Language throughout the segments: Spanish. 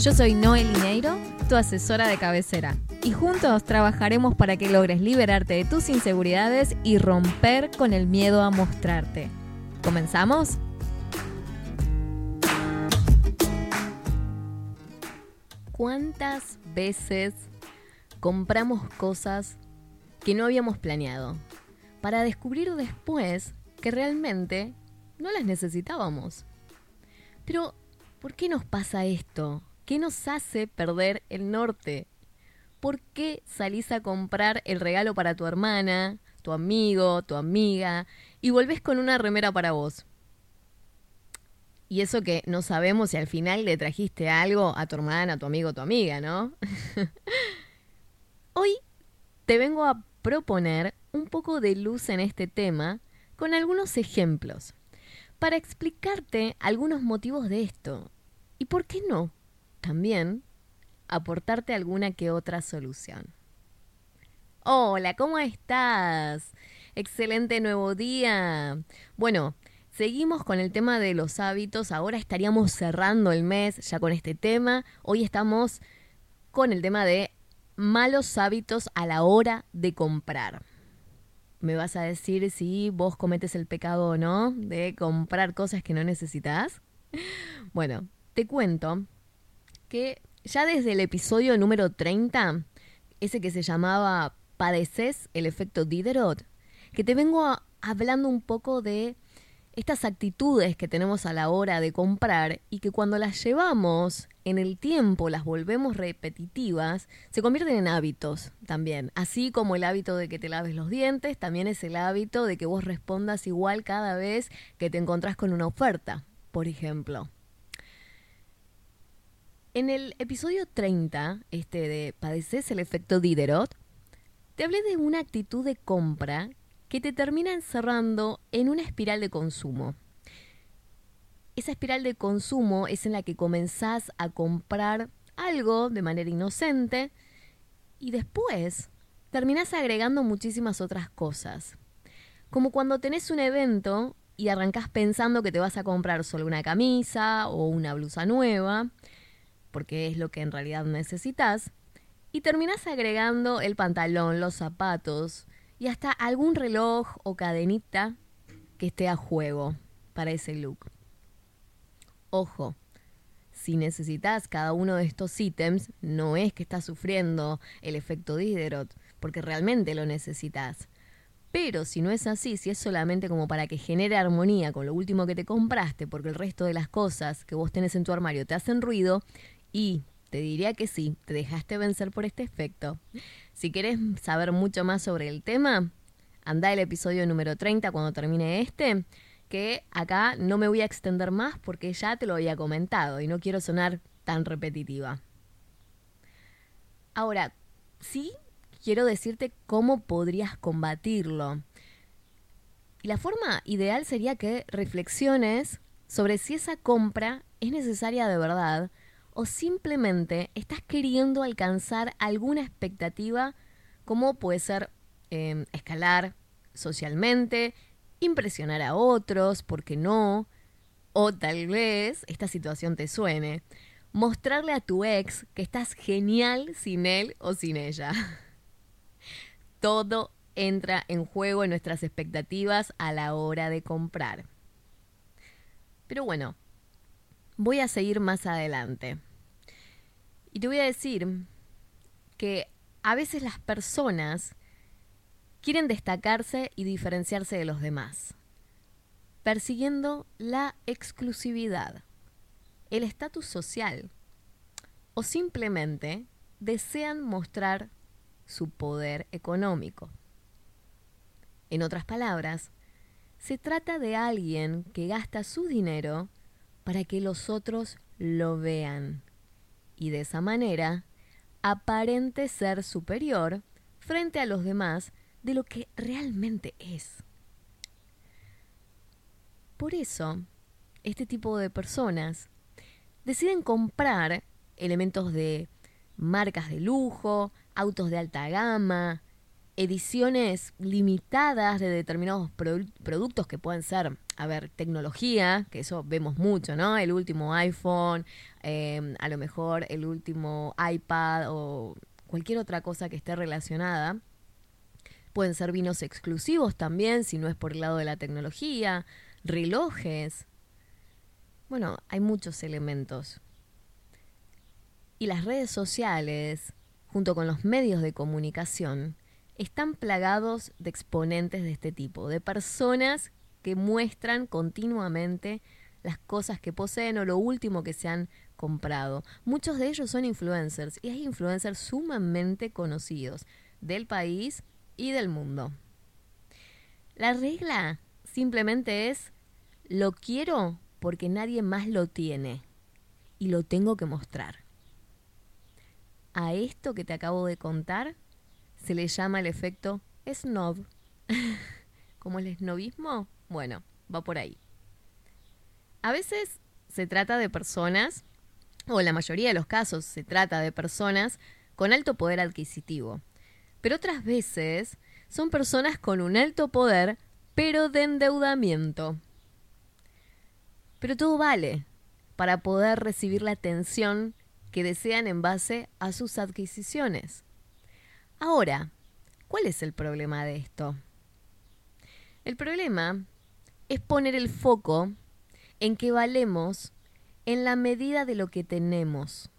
Yo soy Noel Lineiro, tu asesora de cabecera, y juntos trabajaremos para que logres liberarte de tus inseguridades y romper con el miedo a mostrarte. ¿Comenzamos? ¿Cuántas veces compramos cosas que no habíamos planeado para descubrir después que realmente no las necesitábamos? Pero, ¿por qué nos pasa esto? ¿Qué nos hace perder el norte? ¿Por qué salís a comprar el regalo para tu hermana, tu amigo, tu amiga y volvés con una remera para vos? Y eso que no sabemos si al final le trajiste algo a tu hermana, a tu amigo, a tu amiga, ¿no? Hoy te vengo a proponer un poco de luz en este tema con algunos ejemplos para explicarte algunos motivos de esto. ¿Y por qué no? También aportarte alguna que otra solución. Hola, ¿cómo estás? Excelente nuevo día. Bueno, seguimos con el tema de los hábitos. Ahora estaríamos cerrando el mes ya con este tema. Hoy estamos con el tema de malos hábitos a la hora de comprar. Me vas a decir si vos cometes el pecado o no de comprar cosas que no necesitas. Bueno, te cuento que ya desde el episodio número 30, ese que se llamaba Padeces el efecto Diderot, que te vengo hablando un poco de estas actitudes que tenemos a la hora de comprar y que cuando las llevamos en el tiempo, las volvemos repetitivas, se convierten en hábitos también. Así como el hábito de que te laves los dientes, también es el hábito de que vos respondas igual cada vez que te encontrás con una oferta, por ejemplo. En el episodio 30, este de Padeces el efecto Diderot, te hablé de una actitud de compra que te termina encerrando en una espiral de consumo. Esa espiral de consumo es en la que comenzás a comprar algo de manera inocente y después terminás agregando muchísimas otras cosas. Como cuando tenés un evento y arrancás pensando que te vas a comprar solo una camisa o una blusa nueva, porque es lo que en realidad necesitas, y terminas agregando el pantalón, los zapatos y hasta algún reloj o cadenita que esté a juego para ese look. Ojo, si necesitas cada uno de estos ítems, no es que estás sufriendo el efecto Diderot, porque realmente lo necesitas. Pero si no es así, si es solamente como para que genere armonía con lo último que te compraste, porque el resto de las cosas que vos tenés en tu armario te hacen ruido, y te diría que sí, te dejaste vencer por este efecto. Si quieres saber mucho más sobre el tema, anda el episodio número 30 cuando termine este, que acá no me voy a extender más porque ya te lo había comentado y no quiero sonar tan repetitiva. Ahora, sí quiero decirte cómo podrías combatirlo. La forma ideal sería que reflexiones sobre si esa compra es necesaria de verdad o simplemente estás queriendo alcanzar alguna expectativa como puede ser em, escalar socialmente, impresionar a otros, ¿por qué no? O tal vez esta situación te suene, mostrarle a tu ex que estás genial sin él o sin ella. Todo entra en juego en nuestras expectativas a la hora de comprar. Pero bueno, voy a seguir más adelante. Y te voy a decir que a veces las personas quieren destacarse y diferenciarse de los demás, persiguiendo la exclusividad, el estatus social o simplemente desean mostrar su poder económico. En otras palabras, se trata de alguien que gasta su dinero para que los otros lo vean y de esa manera aparente ser superior frente a los demás de lo que realmente es. Por eso, este tipo de personas deciden comprar elementos de marcas de lujo, autos de alta gama, ediciones limitadas de determinados productos que pueden ser, a ver, tecnología, que eso vemos mucho, ¿no? El último iPhone, em, a lo mejor el último iPad o cualquier otra cosa que esté relacionada. Pueden ser vinos exclusivos también, si no es por el lado de la tecnología, relojes. Bueno, hay muchos elementos. Y las redes sociales, junto con los medios de comunicación, están plagados de exponentes de este tipo, de personas que muestran continuamente las cosas que poseen o lo último que se han comprado. Muchos de ellos son influencers y hay influencers sumamente conocidos del país y del mundo. La regla simplemente es lo quiero porque nadie más lo tiene y lo tengo que mostrar. A esto que te acabo de contar se le llama el efecto snob. ¿Cómo el snobismo? Bueno, va por ahí. A veces se trata de personas, o en la mayoría de los casos se trata de personas con alto poder adquisitivo. Pero otras veces son personas con un alto poder, pero de endeudamiento. Pero todo vale para poder recibir la atención que desean en base a sus adquisiciones. Ahora, ¿cuál es el problema de esto? El problema es poner el foco en que valemos en la medida de lo que tenemos.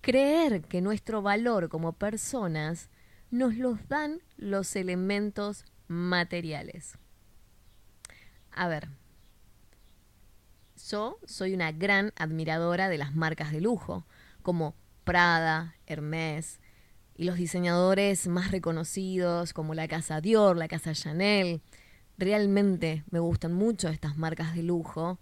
Creer que nuestro valor como personas nos los dan los elementos materiales. A ver, yo soy una gran admiradora de las marcas de lujo, como Prada, Hermès, y los diseñadores más reconocidos como la casa Dior, la casa Chanel. Realmente me gustan mucho estas marcas de lujo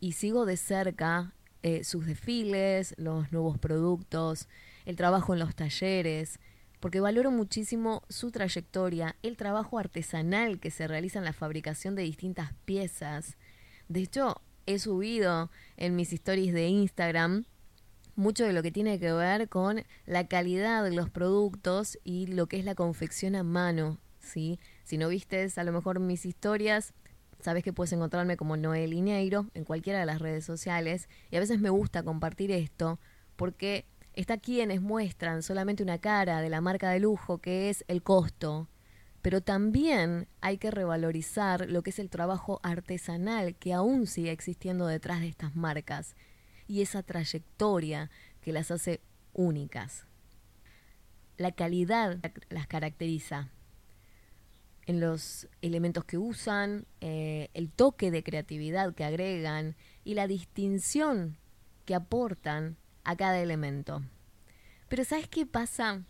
y sigo de cerca eh, sus desfiles, los nuevos productos, el trabajo en los talleres, porque valoro muchísimo su trayectoria, el trabajo artesanal que se realiza en la fabricación de distintas piezas. De hecho, he subido en mis stories de Instagram mucho de lo que tiene que ver con la calidad de los productos y lo que es la confección a mano, ¿sí? Si no vistes a lo mejor mis historias, sabes que puedes encontrarme como Noel Ineiro en cualquiera de las redes sociales y a veces me gusta compartir esto porque está quienes muestran solamente una cara de la marca de lujo que es el costo, pero también hay que revalorizar lo que es el trabajo artesanal que aún sigue existiendo detrás de estas marcas y esa trayectoria que las hace únicas. La calidad las caracteriza en los elementos que usan, eh, el toque de creatividad que agregan y la distinción que aportan a cada elemento. Pero ¿sabes qué pasa?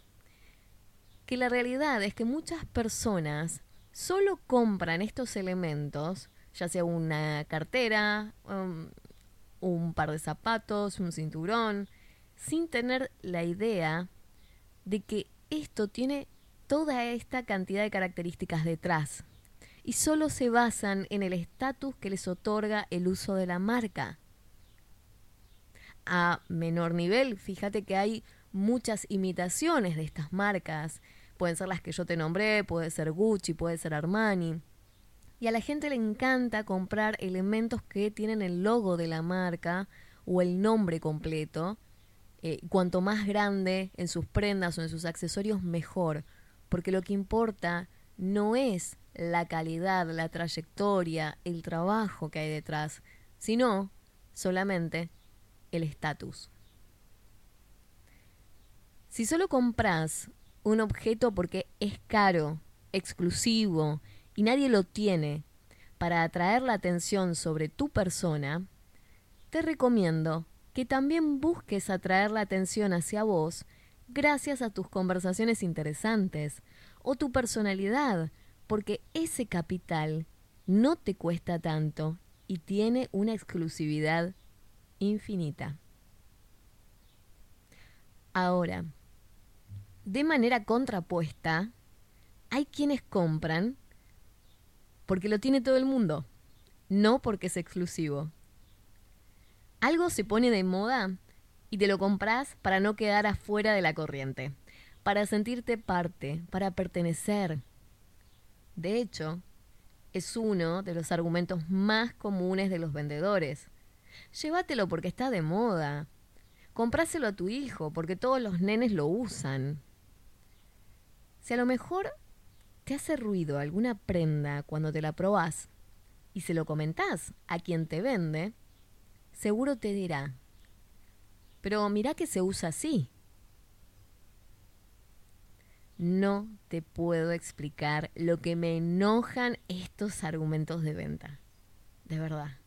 Que la realidad es que muchas personas solo compran estos elementos, ya sea una cartera, um, un par de zapatos, un cinturón, sin tener la idea de que esto tiene toda esta cantidad de características detrás y solo se basan en el estatus que les otorga el uso de la marca. A menor nivel, fíjate que hay muchas imitaciones de estas marcas. Pueden ser las que yo te nombré, puede ser Gucci, puede ser Armani. Y a la gente le encanta comprar elementos que tienen el logo de la marca o el nombre completo. Eh, cuanto más grande en sus prendas o en sus accesorios, mejor. Porque lo que importa no es la calidad, la trayectoria, el trabajo que hay detrás, sino solamente el estatus. Si solo compras un objeto porque es caro, exclusivo y nadie lo tiene para atraer la atención sobre tu persona, te recomiendo que también busques atraer la atención hacia vos gracias a tus conversaciones interesantes o tu personalidad, porque ese capital no te cuesta tanto y tiene una exclusividad infinita. Ahora, de manera contrapuesta, hay quienes compran porque lo tiene todo el mundo. no porque es exclusivo. Algo se pone de moda y te lo compras para no quedar afuera de la corriente, para sentirte parte, para pertenecer. De hecho, es uno de los argumentos más comunes de los vendedores. Llévatelo porque está de moda. Compráselo a tu hijo porque todos los nenes lo usan. Si a lo mejor hace ruido alguna prenda cuando te la probás y se lo comentás a quien te vende, seguro te dirá, pero mirá que se usa así. No te puedo explicar lo que me enojan estos argumentos de venta. De verdad.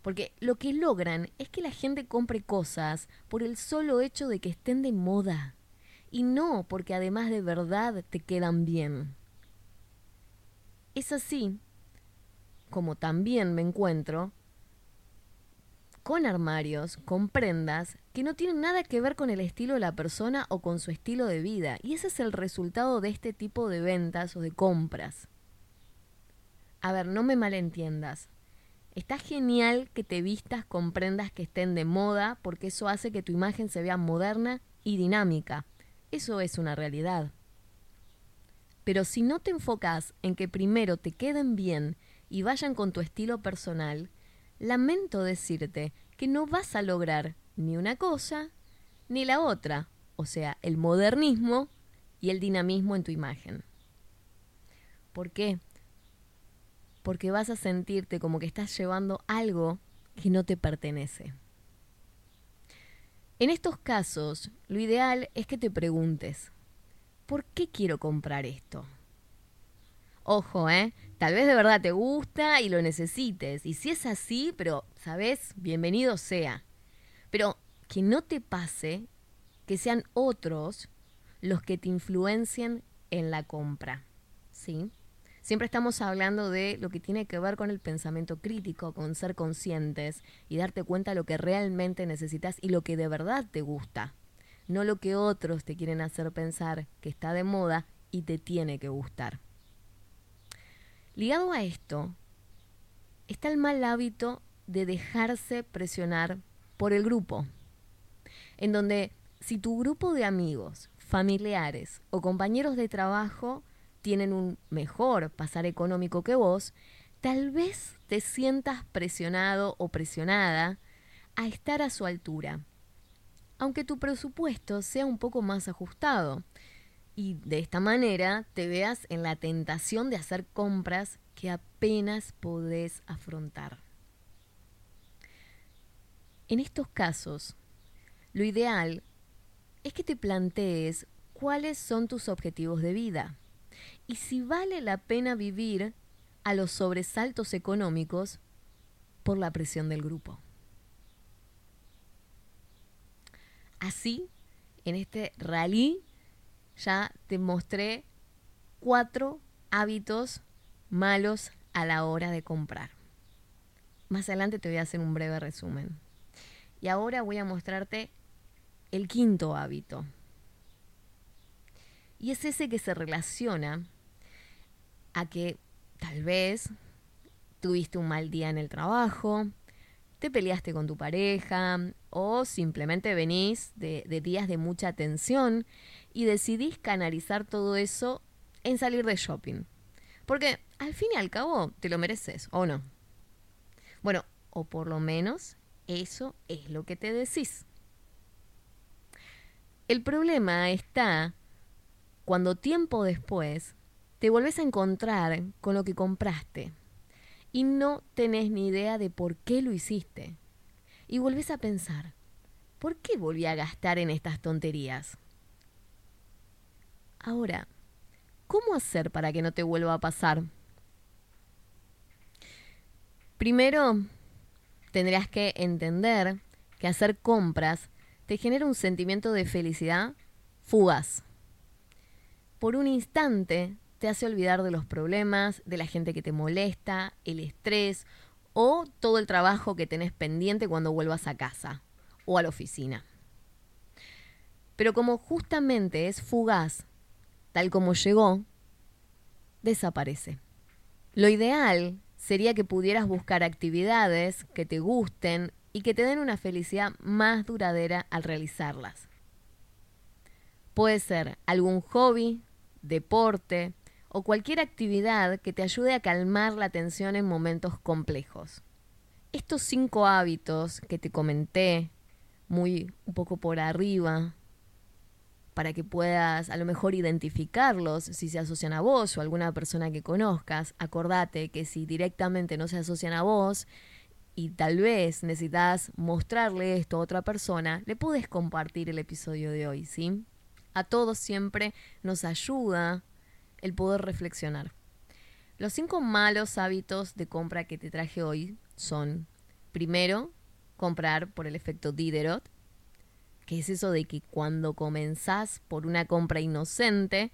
Porque lo que logran es que la gente compre cosas por el solo hecho de que estén de moda. Y no porque además de verdad te quedan bien. Es así como también me encuentro con armarios, con prendas que no tienen nada que ver con el estilo de la persona o con su estilo de vida. Y ese es el resultado de este tipo de ventas o de compras. A ver, no me malentiendas. Está genial que te vistas con prendas que estén de moda porque eso hace que tu imagen se vea moderna y dinámica. Eso es una realidad. Pero si no te enfocas en que primero te queden bien y vayan con tu estilo personal, lamento decirte que no vas a lograr ni una cosa ni la otra, o sea, el modernismo y el dinamismo en tu imagen. ¿Por qué? Porque vas a sentirte como que estás llevando algo que no te pertenece. En estos casos, lo ideal es que te preguntes, ¿por qué quiero comprar esto? Ojo, ¿eh? Tal vez de verdad te gusta y lo necesites. Y si es así, pero, ¿sabes? Bienvenido sea. Pero que no te pase que sean otros los que te influencien en la compra. ¿Sí? Siempre estamos hablando de lo que tiene que ver con el pensamiento crítico, con ser conscientes y darte cuenta de lo que realmente necesitas y lo que de verdad te gusta. No lo que otros te quieren hacer pensar que está de moda y te tiene que gustar. Ligado a esto, está el mal hábito de dejarse presionar por el grupo, en donde si tu grupo de amigos, familiares o compañeros de trabajo tienen un mejor pasar económico que vos, tal vez te sientas presionado o presionada a estar a su altura, aunque tu presupuesto sea un poco más ajustado y de esta manera te veas en la tentación de hacer compras que apenas podés afrontar. En estos casos, lo ideal es que te plantees cuáles son tus objetivos de vida y si vale la pena vivir a los sobresaltos económicos por la presión del grupo. Así, en este rally ya te mostré cuatro hábitos malos a la hora de comprar. Más adelante te voy a hacer un breve resumen. Y ahora voy a mostrarte el quinto hábito. Y es ese que se relaciona a que tal vez tuviste un mal día en el trabajo, te peleaste con tu pareja o simplemente venís de, días de mucha tensión y decidís canalizar todo eso en salir de shopping. Porque al fin y al cabo te lo mereces, ¿o no? Bueno, o por lo menos eso es lo que te decís. El problema está cuando tiempo después te volvés a encontrar con lo que compraste y no tenés ni idea de por qué lo hiciste. Y volvés a pensar, ¿por qué volví a gastar en estas tonterías? Ahora, ¿cómo hacer para que no te vuelva a pasar? Primero, tendrías que entender que hacer compras te genera un sentimiento de felicidad fugaz. Por un instante te hace olvidar de los problemas, de la gente que te molesta, el estrés o todo el trabajo que tenés pendiente cuando vuelvas a casa o a la oficina. Pero como justamente es fugaz tal como llegó, desaparece. Lo ideal sería que pudieras buscar actividades que te gusten y que te den una felicidad más duradera al realizarlas. Puede ser algún hobby, deporte o cualquier actividad que te ayude a calmar la tensión en momentos complejos. Estos cinco hábitos que te comenté, muy un poco por arriba, para que puedas a lo mejor identificarlos si se asocian a vos o a alguna persona que conozcas. Acordate que si directamente no se asocian a vos y tal vez necesitas mostrarle esto a otra persona, le puedes compartir el episodio de hoy, ¿sí? A todos siempre nos ayuda el poder reflexionar. Los cinco malos hábitos de compra que te traje hoy son, primero, comprar por el efecto Diderot, que es eso de que cuando comenzás por una compra inocente,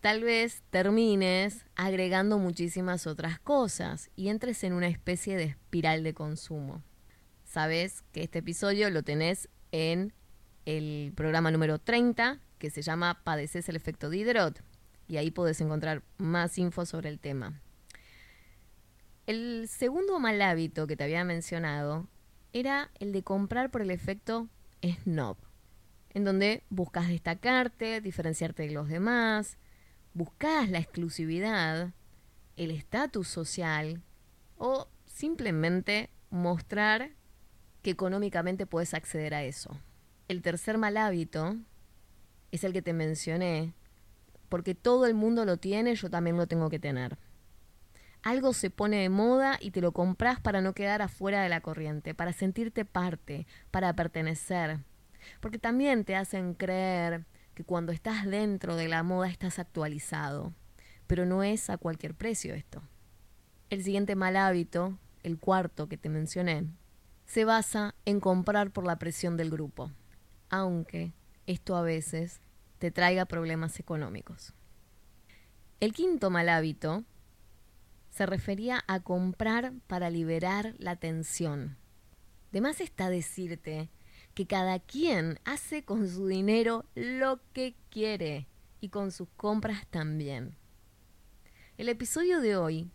tal vez termines agregando muchísimas otras cosas y entres en una especie de espiral de consumo. Sabes que este episodio lo tenés en el programa número 30, que se llama Padeces el efecto Diderot, y ahí podés encontrar más info sobre el tema. El segundo mal hábito que te había mencionado era el de comprar por el efecto snob, en donde buscas destacarte, diferenciarte de los demás, buscas la exclusividad, el estatus social o simplemente mostrar que económicamente puedes acceder a eso. El tercer mal hábito es el que te mencioné, porque todo el mundo lo tiene, yo también lo tengo que tener. Algo se pone de moda y te lo compras para no quedar afuera de la corriente, para sentirte parte, para pertenecer. Porque también te hacen creer que cuando estás dentro de la moda estás actualizado. Pero no es a cualquier precio esto. El siguiente mal hábito, el cuarto que te mencioné, se basa en comprar por la presión del grupo, aunque esto a veces te traiga problemas económicos. El quinto mal hábito se refería a comprar para liberar la tensión. De más está decirte que cada quien hace con su dinero lo que quiere y con sus compras también. El episodio de hoy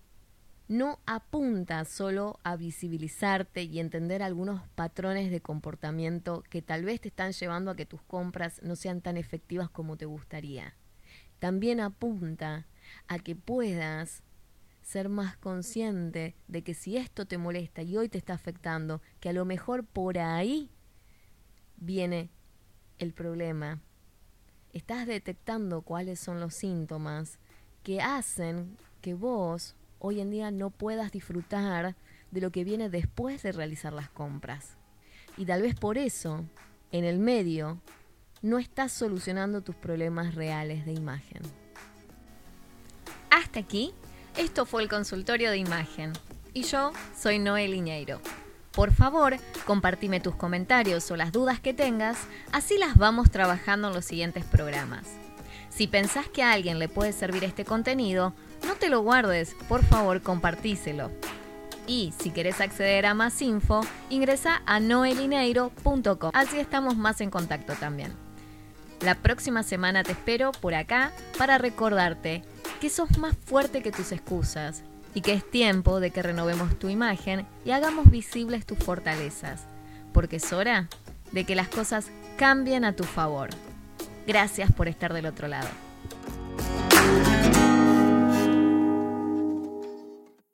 no apunta solo a visibilizarte y entender algunos patrones de comportamiento que tal vez te están llevando a que tus compras no sean tan efectivas como te gustaría. También apunta a que puedas ser más consciente de que si esto te molesta y hoy te está afectando, que a lo mejor por ahí viene el problema. Estás detectando cuáles son los síntomas que hacen que vos hoy en día no puedas disfrutar de lo que viene después de realizar las compras. Y tal vez por eso, en el medio, no estás solucionando tus problemas reales de imagen. Hasta aquí esto fue el consultorio de imagen y yo soy Noel Liñeiro. Por favor, compartime tus comentarios o las dudas que tengas, así las vamos trabajando en los siguientes programas. Si pensás que a alguien le puede servir este contenido, no te lo guardes, por favor compartíselo. Y si querés acceder a más info, ingresa a noelineiro.com, así estamos más en contacto también. La próxima semana te espero por acá para recordarte que sos más fuerte que tus excusas y que es tiempo de que renovemos tu imagen y hagamos visibles tus fortalezas, porque es hora de que las cosas cambien a tu favor. Gracias por estar del otro lado.